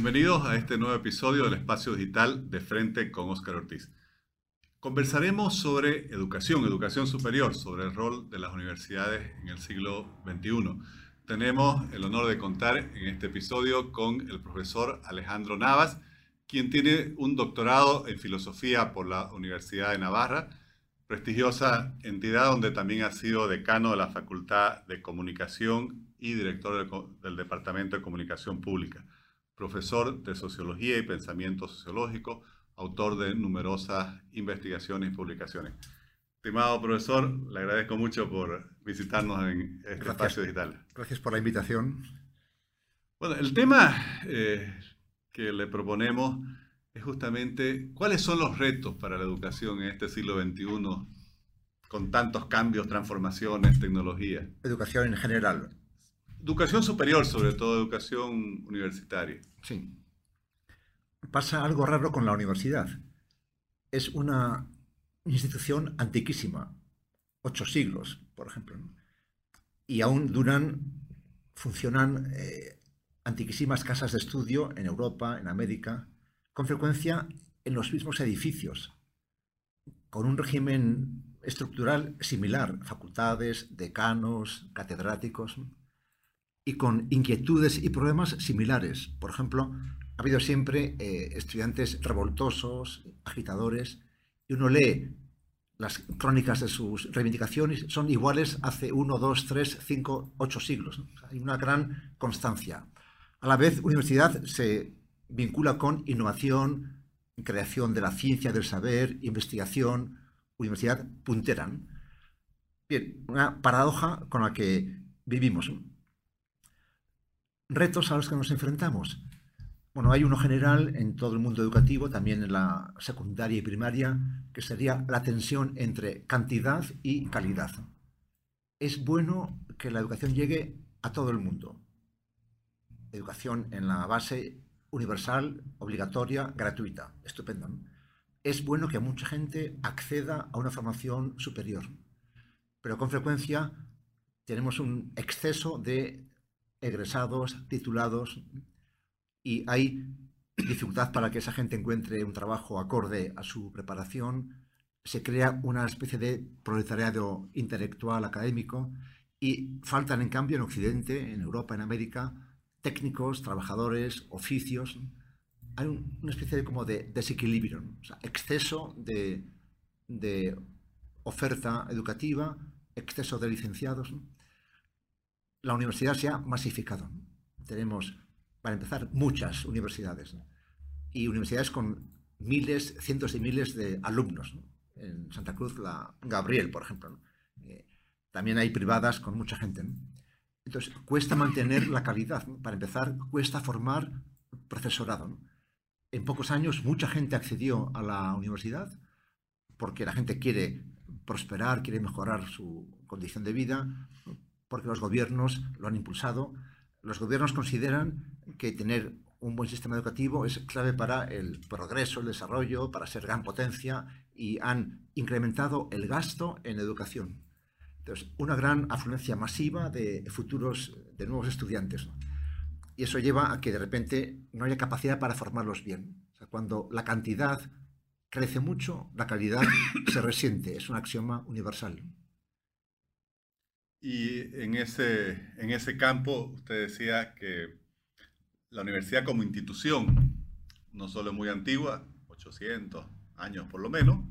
Bienvenidos a este nuevo episodio del Espacio Digital de Frente con Óscar Ortiz. Conversaremos sobre educación, educación superior, sobre el rol de las universidades en el siglo XXI. Tenemos el honor de contar en este episodio con el profesor Alejandro Navas, quien tiene un doctorado en filosofía por la Universidad de Navarra, prestigiosa entidad donde también ha sido decano de la Facultad de Comunicación y director del, Departamento de Comunicación Pública profesor de Sociología y Pensamiento Sociológico, autor de numerosas investigaciones y publicaciones. Estimado profesor, le agradezco mucho por visitarnos en este espacio digital. Gracias por la invitación. Bueno, el tema eh, que le proponemos es justamente cuáles son los retos para la educación en este siglo XXI con tantos cambios, transformaciones, tecnología. Educación en general. Educación superior, sobre todo educación universitaria. Sí. Pasa algo raro con la universidad. Es una institución antiquísima, ocho siglos, por ejemplo. Y aún duran, funcionan eh, antiquísimas casas de estudio en Europa, en América, con frecuencia en los mismos edificios, con un régimen estructural similar, facultades, decanos, catedráticos y con inquietudes y problemas similares. Por ejemplo, ha habido siempre eh, estudiantes revoltosos, agitadores, y uno lee las crónicas de sus reivindicaciones, son iguales hace uno, dos, tres, cinco, ocho siglos. Hay una gran constancia. A la vez, universidad se vincula con innovación, creación de la ciencia del saber, investigación, universidad puntera. Bien, una paradoja con la que vivimos retos a los que nos enfrentamos. Bueno, hay uno general en todo el mundo educativo, también en la secundaria y primaria, que sería la tensión entre cantidad y calidad. Es bueno que la educación llegue a todo el mundo. Educación en la base universal, obligatoria, gratuita. Estupendo. Es bueno que mucha gente acceda a una formación superior. Pero con frecuencia tenemos un exceso de egresados, titulados, y hay dificultad para que esa gente encuentre un trabajo acorde a su preparación, se crea una especie de proletariado intelectual académico y faltan en cambio en Occidente, en Europa, en América, técnicos, trabajadores, oficios. Hay una especie de, como de desequilibrio, exceso de, oferta educativa, exceso de licenciados la universidad se ha masificado. Tenemos, para empezar, muchas universidades. Y universidades con miles, cientos de miles de alumnos. En Santa Cruz, la Gabriel, por ejemplo. Eh, también hay privadas con mucha gente. Entonces, cuesta mantener la calidad. Para empezar, cuesta formar profesorado. En pocos años, mucha gente accedió a la universidad porque la gente quiere prosperar, quiere mejorar su condición de vida, porque los gobiernos lo han impulsado. Los gobiernos consideran que tener un buen sistema educativo es clave para el progreso, el desarrollo, para ser gran potencia y han incrementado el gasto en educación. Entonces, una gran afluencia masiva de futuros, de nuevos estudiantes. Y eso lleva a que de repente no haya capacidad para formarlos bien. cuando la cantidad crece mucho, la calidad se resiente. Es un axioma universal. Y en ese, en ese campo usted decía que la universidad como institución no solo es muy antigua, 800 años por lo menos,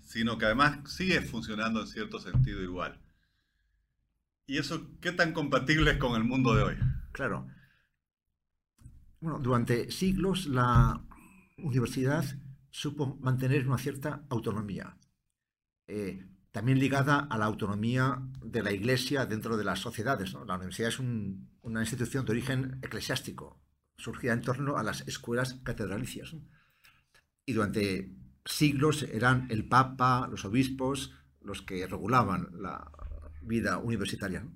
sino que además sigue funcionando en cierto sentido igual. ¿Y eso qué tan compatible es con el mundo de hoy? Claro. Bueno, durante siglos la universidad supo mantener una cierta autonomía. Eh, también ligada a la autonomía de la Iglesia dentro de las sociedades. La universidad es una institución de origen eclesiástico, surgida en torno a las escuelas catedralicias. Y durante siglos eran el Papa, los obispos, los que regulaban la vida universitaria.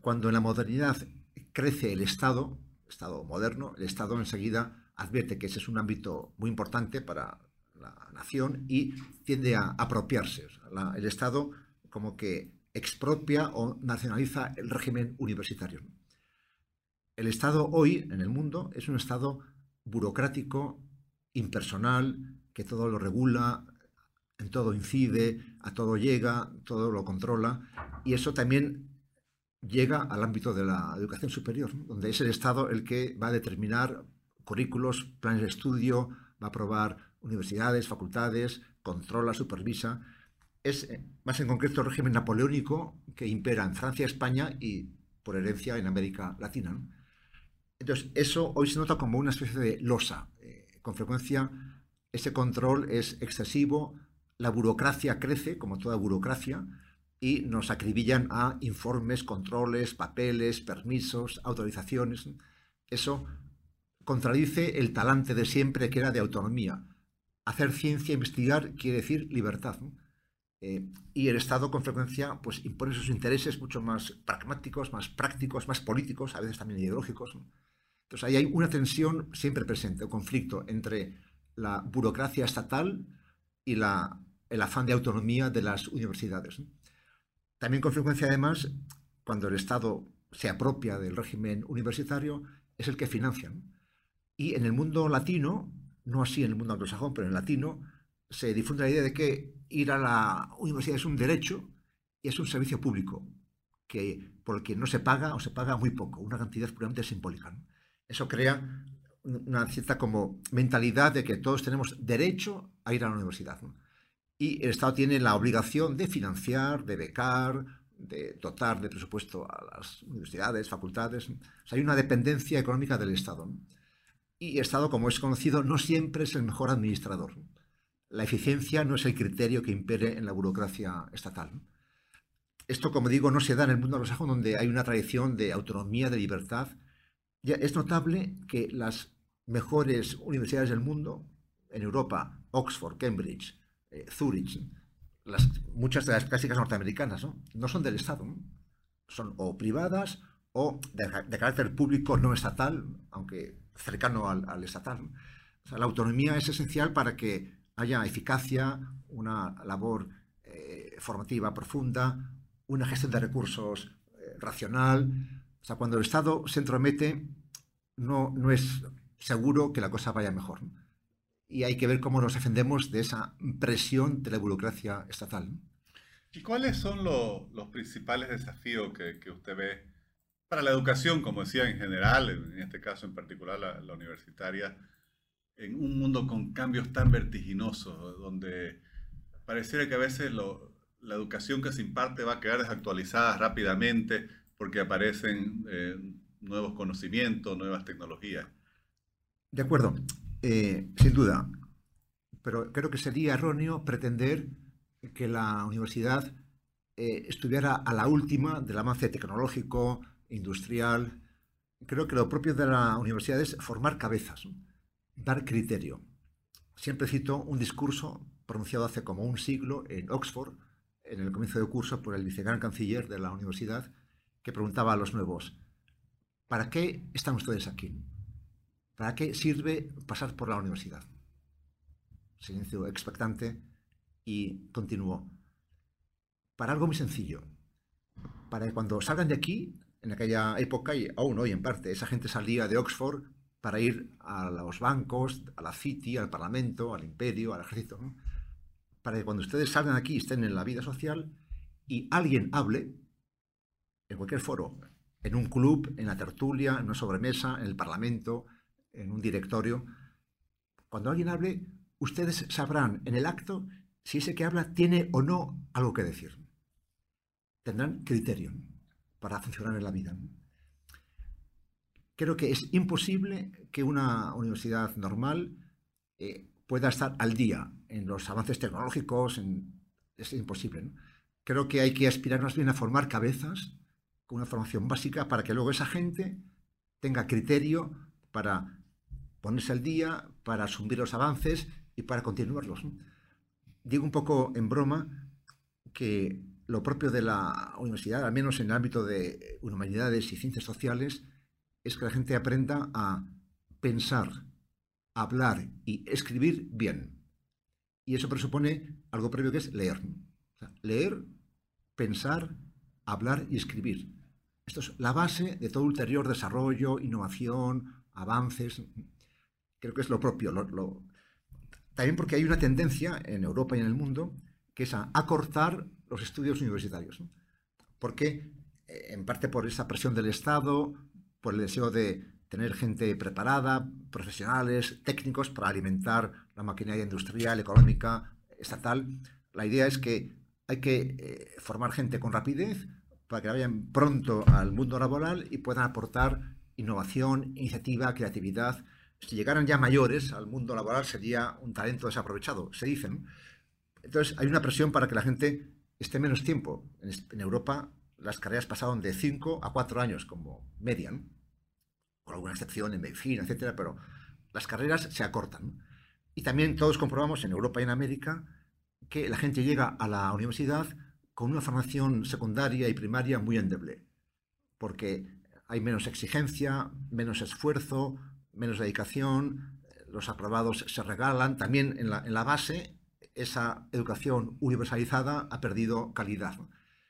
Cuando en la modernidad crece el Estado, Estado moderno, el Estado enseguida advierte que ese es un ámbito muy importante para la nación y tiende a apropiarse. el Estado como que expropia o nacionaliza el régimen universitario. el Estado hoy en el mundo es un Estado burocrático, impersonal, que todo lo regula, en todo incide, a todo llega, todo lo controla, y eso también llega al ámbito de la educación superior, donde es el Estado el que va a determinar currículos, planes de estudio, va a aprobar universidades, facultades, controla, supervisa. Es eh, más en concreto el régimen napoleónico que impera en Francia, España y por herencia en América Latina. Entonces, eso hoy se nota como una especie de losa. Eh, con frecuencia ese control es excesivo, la burocracia crece, como toda burocracia, y nos acribillan a informes, controles, papeles, permisos, autorizaciones. Eso contradice el talante de siempre que era de autonomía. Hacer ciencia, investigar, quiere decir libertad. Eh, y el Estado con frecuencia pues, impone sus intereses mucho más pragmáticos, más prácticos, más políticos, a veces también ideológicos. Entonces ahí hay una tensión siempre presente, un conflicto entre la burocracia estatal y la, el afán de autonomía de las universidades. También con frecuencia, además, cuando el Estado se apropia del régimen universitario, es el que financia. Y en el mundo latino, no así en el mundo anglosajón, pero en latino, se difunde la idea de que ir a la universidad es un derecho y es un servicio público, que, por el que no se paga o se paga muy poco, una cantidad puramente simbólica. Eso crea una cierta como mentalidad de que todos tenemos derecho a ir a la universidad. Y el Estado tiene la obligación de financiar, de becar, de dotar de presupuesto a las universidades, facultades. hay una dependencia económica del Estado. Y Estado, como es conocido, no siempre es el mejor administrador. La eficiencia no es el criterio que impere en la burocracia estatal. Esto, como digo, no se da en el mundo anglosajón, donde hay una tradición de autonomía, de libertad. Es notable que las mejores universidades del mundo, en Europa, Oxford, Cambridge, eh, Zurich, muchas de las clásicas norteamericanas, ¿no? son del Estado, son o privadas o de, carácter público no estatal, aunque cercano al, estatal. la autonomía es esencial para que haya eficacia, una labor eh, formativa profunda, una gestión de recursos eh, racional. O sea, cuando el Estado se entromete, no, no es seguro que la cosa vaya mejor. Y hay que ver cómo nos defendemos de esa presión de la burocracia estatal. ¿Y cuáles son los principales desafíos que, usted ve para la educación, como decía en general, en este caso en particular la, universitaria, en un mundo con cambios tan vertiginosos, donde pareciera que a veces la educación que se imparte va a quedar desactualizada rápidamente porque aparecen eh, nuevos conocimientos, nuevas tecnologías? De acuerdo, eh, sin duda, pero creo que sería erróneo pretender que la universidad eh, estuviera a la última del avance tecnológico, industrial. Creo que lo propio de la universidad es formar cabezas, dar criterio. Siempre cito un discurso pronunciado hace como un siglo en Oxford, en el comienzo del curso, por el vicegran canciller de la universidad, que preguntaba a los nuevos, ¿para qué están ustedes aquí? ¿Para qué sirve pasar por la universidad? Silencio expectante y continuó. Para algo muy sencillo. Para que cuando salgan de aquí, en aquella época y aún hoy en parte, esa gente salía de Oxford para ir a los bancos, a la City, al Parlamento, al Imperio, al Ejército. Para que cuando ustedes salgan aquí estén en la vida social y alguien hable, en cualquier foro, en un club, en la tertulia, en una sobremesa, en el Parlamento, en un directorio, cuando alguien hable, ustedes sabrán en el acto si ese que habla tiene o no algo que decir. Tendrán criterio para funcionar en la vida. Creo que es imposible que una universidad normal eh, pueda estar al día en los avances tecnológicos. es imposible. Creo que hay que aspirar más bien a formar cabezas con una formación básica para que luego esa gente tenga criterio para ponerse al día, para asumir los avances y para continuarlos. Digo un poco en broma que lo propio de la universidad, al menos en el ámbito de humanidades y ciencias sociales, es que la gente aprenda a pensar, hablar y escribir bien. Y eso presupone algo previo que es leer. leer, pensar, hablar y escribir. Esto es la base de todo ulterior desarrollo, innovación, avances. Creo que es lo propio. También porque hay una tendencia en Europa y en el mundo que es a acortar los estudios universitarios. Porque, eh, en parte por esa presión del Estado, por el deseo de tener gente preparada, profesionales, técnicos para alimentar la maquinaria industrial, económica, estatal. La idea es que hay que eh, formar gente con rapidez para que vayan pronto al mundo laboral y puedan aportar innovación, iniciativa, creatividad. Si llegaran ya mayores al mundo laboral sería un talento desaprovechado, se dicen. Entonces hay una presión para que la gente esté menos tiempo. En, Europa las carreras pasaron de 5 a 4 años como median con alguna excepción en medicina, etcétera, pero las carreras se acortan. Y también todos comprobamos en Europa y en América que la gente llega a la universidad con una formación secundaria y primaria muy endeble, porque hay menos exigencia, menos esfuerzo, menos dedicación, los aprobados se regalan, también en la base esa educación universalizada ha perdido calidad.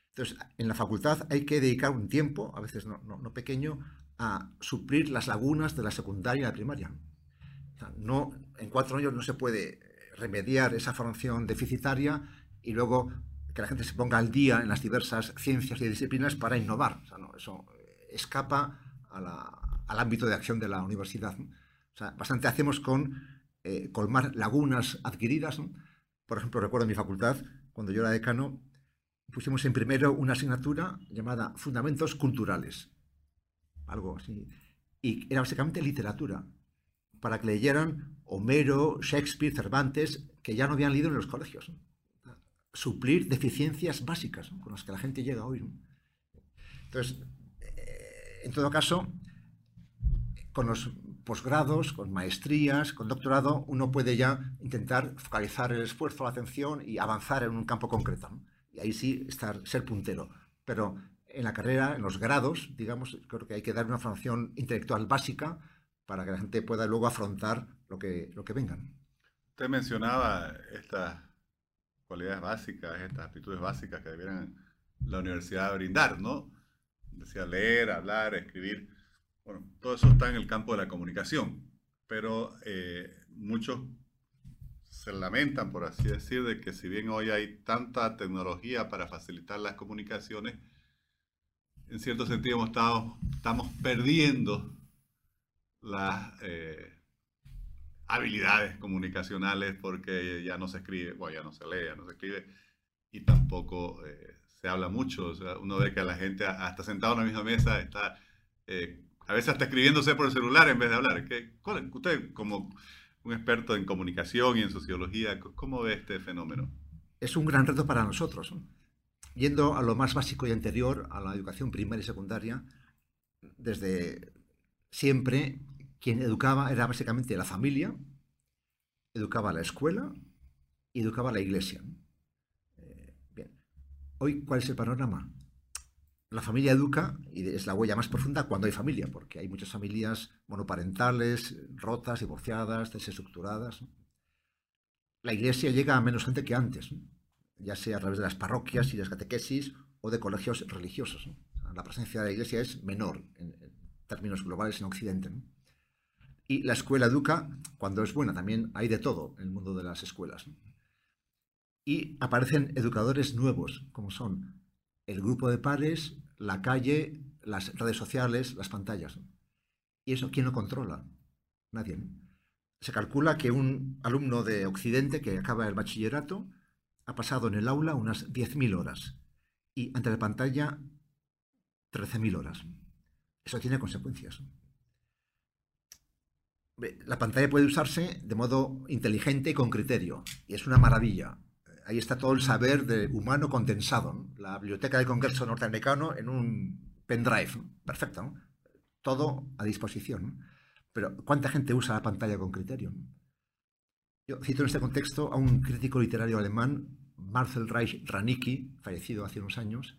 Entonces, en la facultad hay que dedicar un tiempo, a veces no, no pequeño, a suplir las lagunas de la secundaria y la primaria. no, en cuatro años no se puede remediar esa formación deficitaria y luego que la gente se ponga al día en las diversas ciencias y disciplinas para innovar. eso escapa al ámbito de acción de la universidad. bastante hacemos con eh, colmar lagunas adquiridas. Por ejemplo, recuerdo en mi facultad, cuando yo era decano, pusimos en primero una asignatura llamada Fundamentos Culturales algo así. Y era básicamente literatura, para que leyeran Homero, Shakespeare, Cervantes, que ya no habían leído en los colegios. Suplir deficiencias básicas con las que la gente llega hoy. Entonces, eh, en todo caso, con los posgrados, con maestrías, con doctorado, uno puede ya intentar focalizar el esfuerzo, la atención y avanzar en un campo concreto. Y ahí sí estar, ser puntero. Pero en la carrera, en los grados, digamos, creo que hay que dar una formación intelectual básica para que la gente pueda luego afrontar lo que, lo que vengan. Usted mencionaba estas cualidades básicas, estas aptitudes básicas que debieran la universidad brindar, ¿no? Decía leer, hablar, escribir. Bueno, todo eso está en el campo de la comunicación, pero eh, muchos se lamentan, por así decir, de que si bien hoy hay tanta tecnología para facilitar las comunicaciones, en cierto sentido hemos estado, estamos perdiendo las eh, habilidades comunicacionales porque ya no se escribe, bueno, ya no se lee, ya no se escribe y tampoco eh, se habla mucho. Uno ve que la gente hasta sentado en la misma mesa está a veces hasta escribiéndose por el celular en vez de hablar. ¿Qué, usted como un experto en comunicación y en sociología, ¿cómo ve este fenómeno? Es un gran reto para nosotros. ¿no? Yendo a lo más básico y anterior, a la educación primaria y secundaria, desde siempre quien educaba era básicamente la familia, educaba la escuela y educaba la iglesia. Eh, bien. Hoy, ¿cuál es el panorama? La familia educa y es la huella más profunda cuando hay familia, porque hay muchas familias monoparentales, rotas, divorciadas, desestructuradas. La iglesia llega a menos gente que antes ya sea a través de las parroquias y las catequesis o de colegios religiosos. La presencia de la Iglesia es menor en, términos globales en Occidente. Y la escuela educa cuando es buena, también hay de todo en el mundo de las escuelas. Y aparecen educadores nuevos, como son el grupo de pares, la calle, las redes sociales, las pantallas. ¿Y eso quién lo controla? Nadie. Se calcula que un alumno de Occidente que acaba el bachillerato ha pasado en el aula unas 10.000 horas y ante la pantalla 13.000 horas. Eso tiene consecuencias. La pantalla puede usarse de modo inteligente y con criterio, y es una maravilla. Ahí está todo el saber de humano condensado. La biblioteca del Congreso norteamericano en un pendrive. Perfecto. Todo a disposición. Pero ¿cuánta gente usa la pantalla con criterio? Yo cito en este contexto a un crítico literario alemán, Marcel Reich Ranicki, fallecido hace unos años,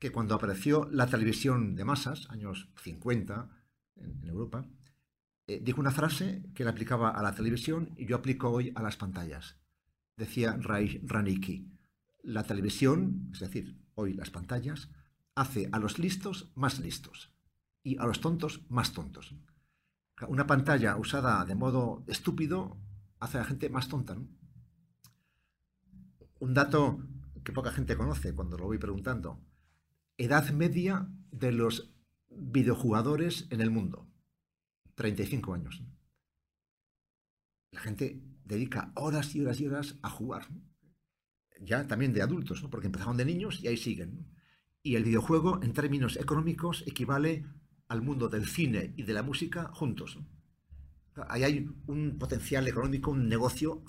que cuando apareció la televisión de masas, años 50 en, Europa, eh, dijo una frase que le aplicaba a la televisión y yo aplico hoy a las pantallas. Decía Reich Ranicki, la televisión, es decir, hoy las pantallas, hace a los listos más listos y a los tontos más tontos. Una pantalla usada de modo estúpido hace a la gente más tonta. Un dato que poca gente conoce cuando lo voy preguntando. Edad media de los videojugadores en el mundo. 35 años. La gente dedica horas y horas y horas a jugar. Ya también de adultos, porque empezaron de niños y ahí siguen. Y el videojuego, en términos económicos, equivale al mundo del cine y de la música juntos. Ahí hay un potencial económico, un negocio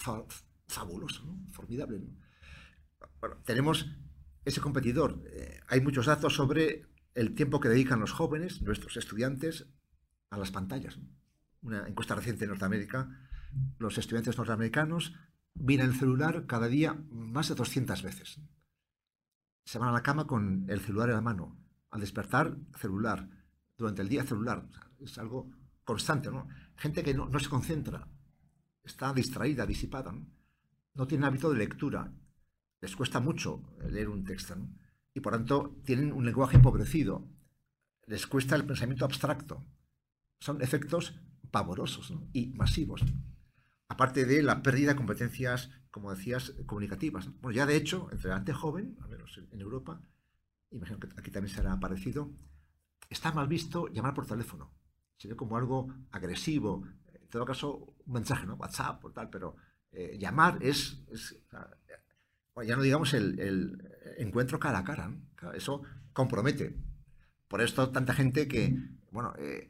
fabuloso, formidable. Bueno, tenemos ese competidor. Eh, hay muchos datos sobre el tiempo que dedican los jóvenes, nuestros estudiantes, a las pantallas. Una encuesta reciente en Norteamérica, los estudiantes norteamericanos miran el celular cada día más de 200 veces. Se van a la cama con el celular en la mano. Al despertar, celular. Durante el día, celular. es algo constante, ¿no? Gente que no, se concentra, está distraída, disipada, ¿no? no tiene hábito de lectura, les cuesta mucho leer un texto, y por tanto tienen un lenguaje empobrecido, les cuesta el pensamiento abstracto. Son efectos pavorosos y masivos. Aparte de la pérdida de competencias, como decías, comunicativas. Bueno, ya de hecho, entre la gente joven, al menos en Europa, imagino que aquí también será parecido, está mal visto llamar por teléfono se ve como algo agresivo. En todo caso, un mensaje, ¿no? WhatsApp o tal, pero eh, llamar es, ya no digamos el, encuentro cara a cara, eso compromete. Por esto tanta gente que, bueno, eh,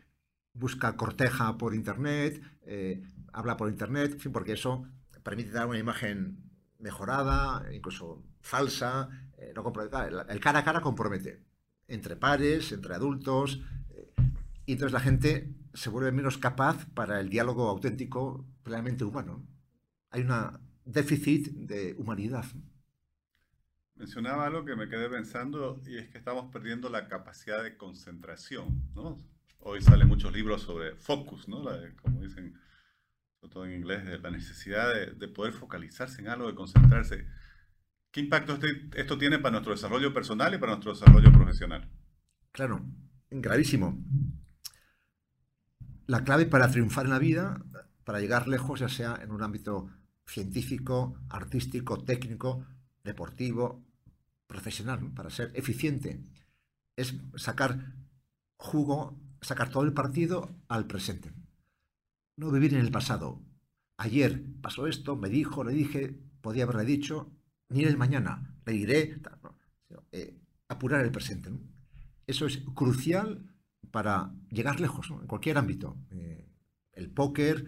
busca corteja por internet, eh, habla por internet, porque eso permite dar una imagen mejorada, incluso falsa, no el cara a cara compromete entre pares, entre adultos, y entonces la gente se vuelve menos capaz para el diálogo auténtico, plenamente humano. Hay un déficit de humanidad. Mencionaba algo que me quedé pensando y es que estamos perdiendo la capacidad de concentración. Hoy salen muchos libros sobre focus, ¿no? como dicen, todo en inglés, de la necesidad de, poder focalizarse en algo, de concentrarse. ¿Qué impacto este, esto tiene para nuestro desarrollo personal y para nuestro desarrollo profesional? Claro, gravísimo la clave para triunfar en la vida, para llegar lejos, ya sea en un ámbito científico, artístico, técnico, deportivo, profesional, para ser eficiente, es sacar jugo, sacar todo el partido al presente. No vivir en el pasado. Ayer pasó esto, me dijo, le dije, podía haberle dicho, ni el mañana, le diré, eh, apurar el presente. Eso es crucial para llegar lejos en cualquier ámbito. Eh, el póker,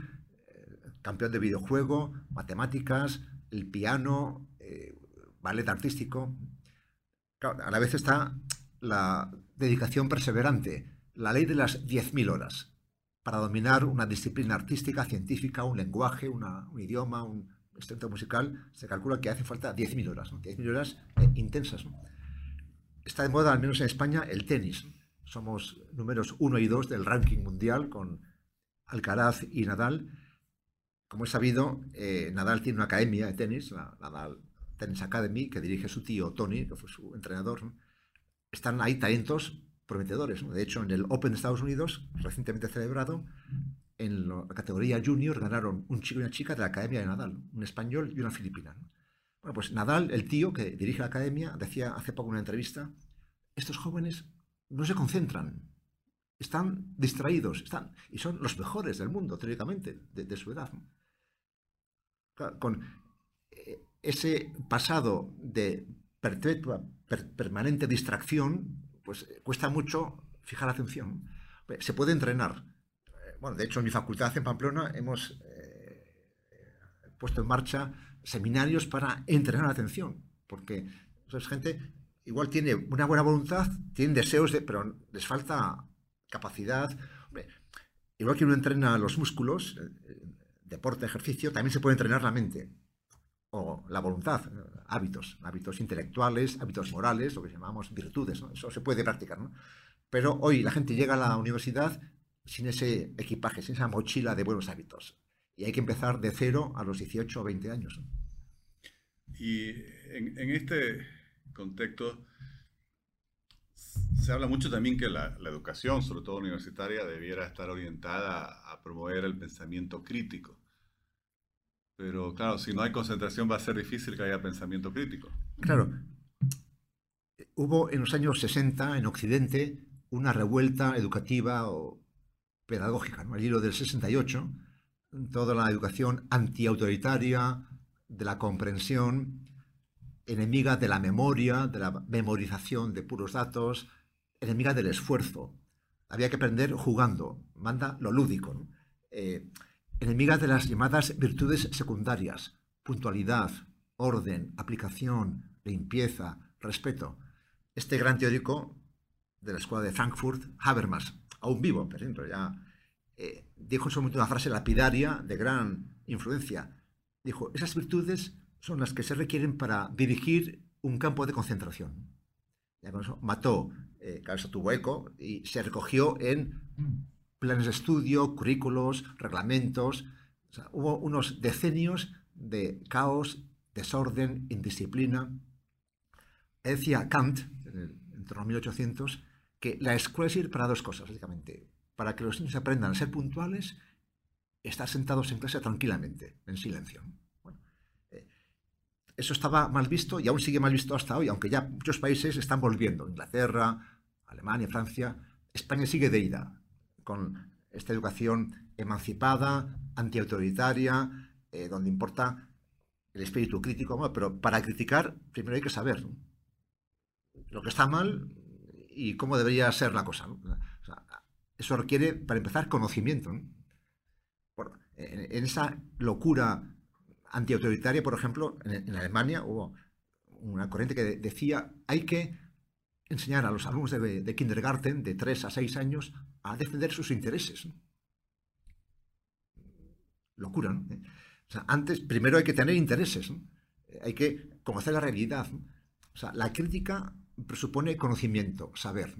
eh, campeón de videojuego, matemáticas, el piano, ballet artístico. a la vez está la dedicación perseverante, la ley de las 10.000 horas, para dominar una disciplina artística, científica, un lenguaje, un idioma, un instrumento musical, se calcula que hace falta 10.000 horas, 10.000 horas intensas. Está de moda, al menos en España, el tenis somos números uno y dos del ranking mundial con Alcaraz y Nadal. Como es sabido, eh, Nadal tiene una academia de tenis, la Nadal Tennis Academy, que dirige su tío Tony, que fue su entrenador. Están ahí talentos prometedores. De hecho, en el Open de Estados Unidos, recientemente celebrado, en la categoría junior ganaron un chico y una chica de la academia de Nadal, un español y una filipina. Bueno, pues Nadal, el tío que dirige la academia, decía hace poco en una entrevista, estos jóvenes no se concentran, están distraídos, están, y son los mejores del mundo, teóricamente, de, su edad. Con eh, ese pasado de perpetua, permanente distracción, pues eh, cuesta mucho fijar atención. Se puede entrenar. Eh, bueno, de hecho, en mi facultad en Pamplona hemos puesto en marcha seminarios para entrenar la atención, porque es gente igual tiene una buena voluntad, tiene deseos, de, pero les falta capacidad. igual que uno entrena los músculos, eh, deporte, ejercicio, también se puede entrenar la mente o la voluntad, hábitos, hábitos intelectuales, hábitos morales, lo que llamamos virtudes, eso se puede practicar. Pero hoy la gente llega a la universidad sin ese equipaje, sin esa mochila de buenos hábitos. Y hay que empezar de cero a los 18 o 20 años. Y en, en este contexto, Se habla mucho también que la, educación, sobre todo universitaria, debiera estar orientada a promover el pensamiento crítico. Pero claro, si no hay concentración va a ser difícil que haya pensamiento crítico. Claro. Hubo en los años 60 en Occidente una revuelta educativa o pedagógica, ¿no? el hilo del 68, toda la educación antiautoritaria, de la comprensión, enemiga de la memoria, de la memorización de puros datos, enemiga del esfuerzo. Había que aprender jugando, manda lo lúdico. Eh, enemiga de las llamadas virtudes secundarias, puntualidad, orden, aplicación, limpieza, respeto. Este gran teórico de la escuela de Frankfurt, Habermas, aún vivo, por ejemplo, ya eh, dijo en su momento una frase lapidaria de gran influencia. Dijo, esas virtudes son las que se requieren para dirigir un campo de concentración. Ya con eso mató, eh, claro, tuvo eco y se recogió en planes de estudio, currículos, reglamentos. hubo unos decenios de caos, desorden, indisciplina. Decía Kant, en, torno a 1800, que la escuela sirve para dos cosas, básicamente. Para que los niños aprendan a ser puntuales, estar sentados en clase tranquilamente, en silencio. Eh, eso estaba mal visto y aún sigue mal visto hasta hoy, aunque ya muchos países están volviendo. Inglaterra, Alemania, Francia. España sigue de ida con esta educación emancipada, antiautoritaria, eh, donde importa el espíritu crítico. pero para criticar, primero hay que saber lo que está mal y cómo debería ser la cosa. eso requiere, para empezar, conocimiento. en, esa locura antiautoritaria, por ejemplo, en, Alemania hubo una corriente que decía hay que enseñar a los alumnos de, kindergarten de 3 a 6 años a defender sus intereses. Locura, ¿no? antes, primero hay que tener intereses, hay que conocer la realidad. O sea, la crítica presupone conocimiento, saber.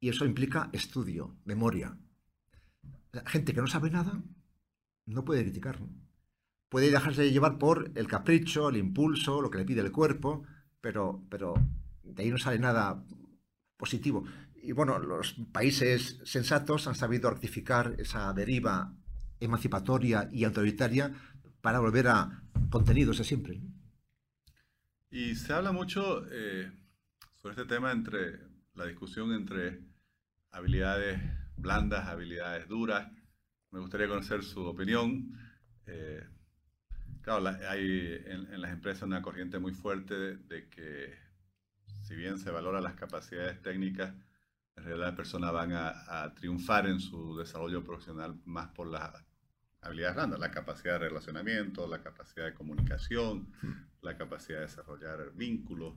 Y eso implica estudio, memoria. La gente que no sabe nada no puede criticar. Puede dejarse llevar por el capricho, el impulso, lo que le pide el cuerpo, pero, pero de ahí no sale nada positivo. Y bueno, los países sensatos han sabido rectificar esa deriva emancipatoria y autoritaria para volver a contenidos de siempre. Y se habla mucho eh, sobre este tema entre la discusión entre habilidades blandas, habilidades duras. Me gustaría conocer su opinión. Eh, claro, hay en, las empresas una corriente muy fuerte de, que si bien se valora las capacidades técnicas, en realidad las personas van a, triunfar en su desarrollo profesional más por las habilidades blandas, la capacidad de relacionamiento, la capacidad de comunicación, hmm. la capacidad de desarrollar vínculos.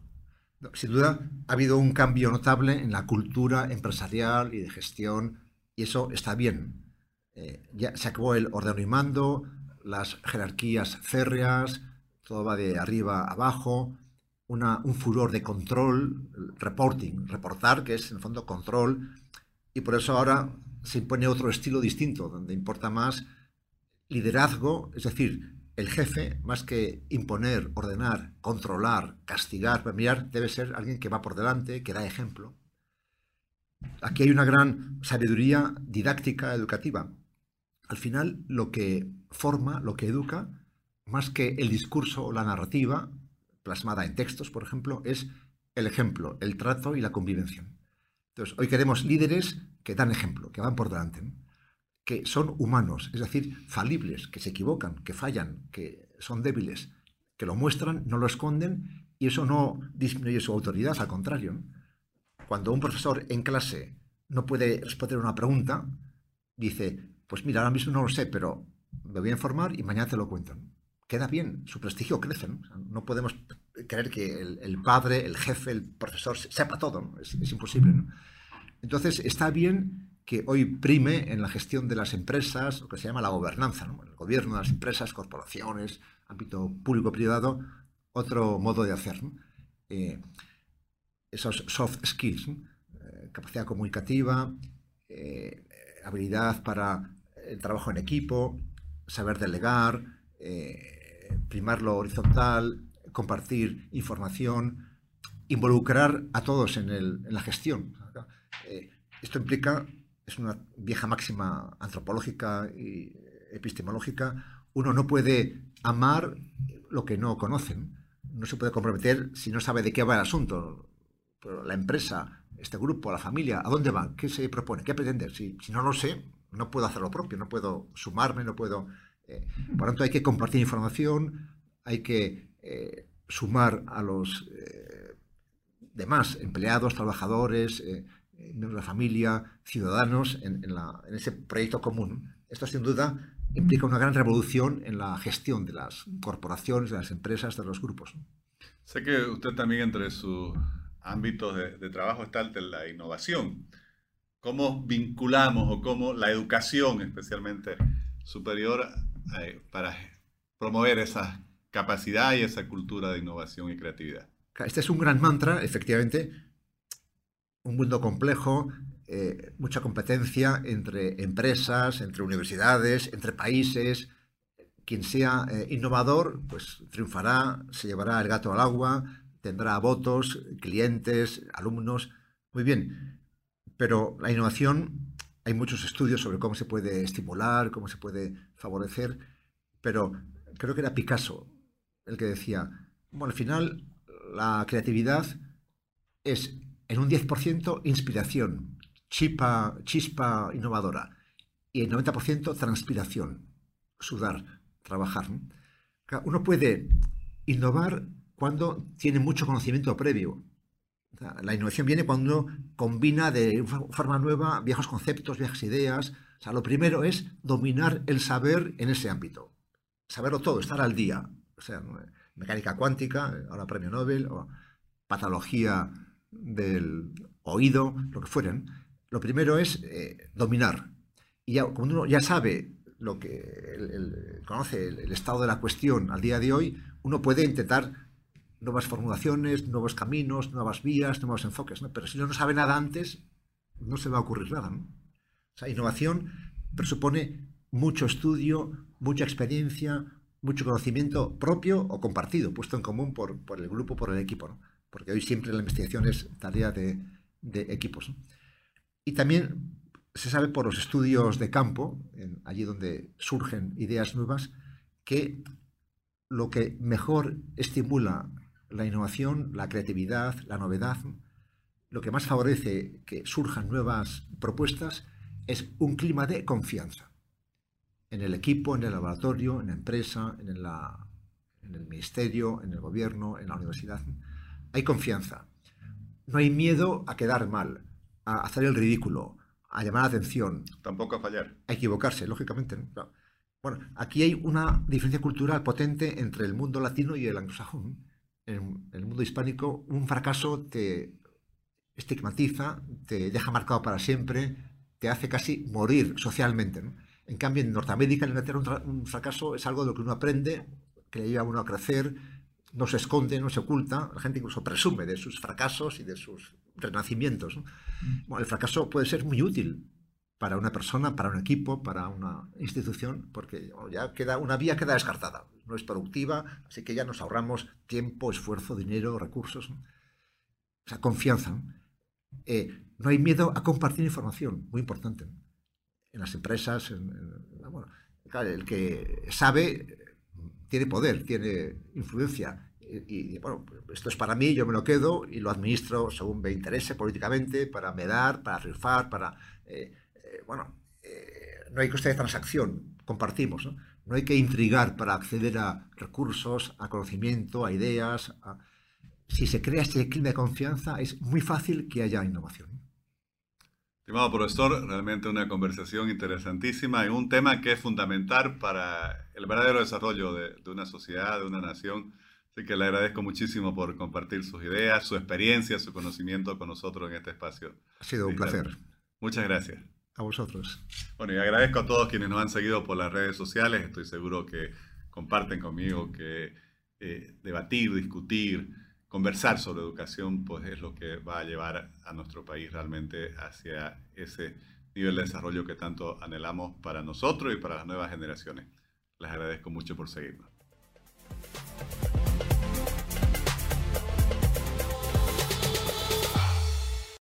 Sin duda, ha habido un cambio notable en la cultura empresarial y de gestión, y eso está bien. Eh, ya se acabó el orden y mando, las jerarquías férreas, todo va de arriba a abajo, un furor de control, reporting, reportar, que es en el fondo control, y por eso ahora se impone otro estilo distinto, donde importa más liderazgo, es decir, el jefe, más que imponer, ordenar, controlar, castigar, premiar, debe ser alguien que va por delante, que da ejemplo. Aquí hay una gran sabiduría didáctica educativa. Al final, lo que forma, lo que educa, más que el discurso o la narrativa, plasmada en textos, por ejemplo, es el ejemplo, el trato y la convivencia. Entonces, hoy queremos líderes que dan ejemplo, que van por delante que son humanos, es decir, falibles, que se equivocan, que fallan, que son débiles, que lo muestran, no lo esconden y eso no disminuye su autoridad, al contrario. Cuando un profesor en clase no puede responder una pregunta, dice, pues mira, ahora mismo no lo sé, pero me voy a informar y mañana te lo cuento. Queda bien, su prestigio crece. No, podemos creer que el, padre, el jefe, el profesor sepa todo, es, es, imposible. Entonces, está bien que hoy prime en la gestión de las empresas, lo que se llama la gobernanza, el gobierno de las empresas, corporaciones, ámbito público-privado, otro modo de hacer. Eh, esos soft skills, eh, capacidad comunicativa, eh, habilidad para el trabajo en equipo, saber delegar, primar lo horizontal, compartir información, involucrar a todos en, en la gestión. Esto implica, es una vieja máxima antropológica y epistemológica, uno no puede amar lo que no conocen, no se puede comprometer si no sabe de qué va el asunto. La empresa, este grupo, la familia, ¿a dónde va? ¿Qué se propone? ¿Qué pretende? Si, si no lo sé, no puedo hacer lo propio, no puedo sumarme, no puedo... Eh, por tanto, hay que compartir información, hay que eh, sumar a los eh, demás empleados, trabajadores, miembros de la familia, ciudadanos en, en, ese proyecto común. Esto, sin duda, implica una gran revolución en la gestión de las corporaciones, de las empresas, de los grupos. Sé que usted también entre sus ámbitos de, de trabajo está el de la innovación cómo vinculamos o cómo la educación, especialmente superior, eh, para promover esa capacidad y esa cultura de innovación y creatividad. Este es un gran mantra, efectivamente, un mundo complejo, eh, mucha competencia entre empresas, entre universidades, entre países. Quien sea eh, innovador, pues triunfará, se llevará el gato al agua, tendrá votos, clientes, alumnos. Muy bien, pero la innovación, hay muchos estudios sobre cómo se puede estimular, cómo se puede favorecer, pero creo que era Picasso el que decía, bueno, al final la creatividad es en un 10% inspiración, chispa, chispa innovadora, y el 90% transpiración, sudar, trabajar. Uno puede innovar cuando tiene mucho conocimiento previo, la innovación viene cuando uno combina de forma nueva viejos conceptos, viejas ideas. Lo primero es dominar el saber en ese ámbito. Saberlo todo, estar al día. O sea, mecánica cuántica, ahora premio Nobel, o patología del oído, lo que fueran. Lo primero es eh, dominar. Y ya, cuando uno ya sabe lo que conoce el estado de la cuestión al día de hoy, uno puede intentar nuevas formulaciones, nuevos caminos, nuevas vías, nuevos enfoques. Pero si uno no sabe nada antes, no se va a ocurrir nada. O sea, innovación presupone mucho estudio, mucha experiencia, mucho conocimiento propio o compartido, puesto en común por, el grupo, por el equipo. Porque hoy siempre la investigación es tarea de, equipos. Y también se sabe por los estudios de campo, allí donde surgen ideas nuevas, que lo que mejor estimula la innovación, la creatividad, la novedad, lo que más favorece que surjan nuevas propuestas es un clima de confianza en el equipo, en el laboratorio, en la empresa, en, en el ministerio, en el gobierno, en la universidad. Hay confianza. No hay miedo a quedar mal, a hacer el ridículo, a llamar la atención. Tampoco a fallar. A equivocarse, lógicamente. Bueno, aquí hay una diferencia cultural potente entre el mundo latino y el anglosajón en el mundo hispánico, un fracaso te estigmatiza, te deja marcado para siempre, te hace casi morir socialmente. En cambio, en Norteamérica, en Inglaterra, un, fracaso es algo de lo que uno aprende, que le lleva a uno a crecer, no se esconde, no se oculta, la gente incluso presume de sus fracasos y de sus renacimientos. Bueno, el fracaso puede ser muy útil para una persona, para un equipo, para una institución, porque ya queda, una vía queda descartada, no es productiva, así que ya nos ahorramos tiempo, esfuerzo, dinero, recursos. O sea, confianza. Eh, no hay miedo a compartir información, muy importante. En las empresas, el que sabe tiene poder, tiene influencia. Y, bueno, esto es para mí, yo me lo quedo y lo administro según me interese políticamente, para medar, para rifar, para... Eh, bueno, eh, no hay coste de transacción, compartimos, ¿no? No hay que intrigar para acceder a recursos, a conocimiento, a ideas. Si se crea este clima de confianza, es muy fácil que haya innovación. Estimado profesor, realmente una conversación interesantísima en un tema que es fundamental para el verdadero desarrollo de, una sociedad, de una nación. Así que le agradezco muchísimo por compartir sus ideas, su experiencia, su conocimiento con nosotros en este espacio. Ha sido un placer. Muchas gracias. A vosotros. Bueno, y agradezco a todos quienes nos han seguido por las redes sociales. Estoy seguro que comparten conmigo que eh, debatir, discutir, conversar sobre educación, pues es lo que va a llevar a nuestro país realmente hacia ese nivel de desarrollo que tanto anhelamos para nosotros y para las nuevas generaciones. Les agradezco mucho por seguirnos.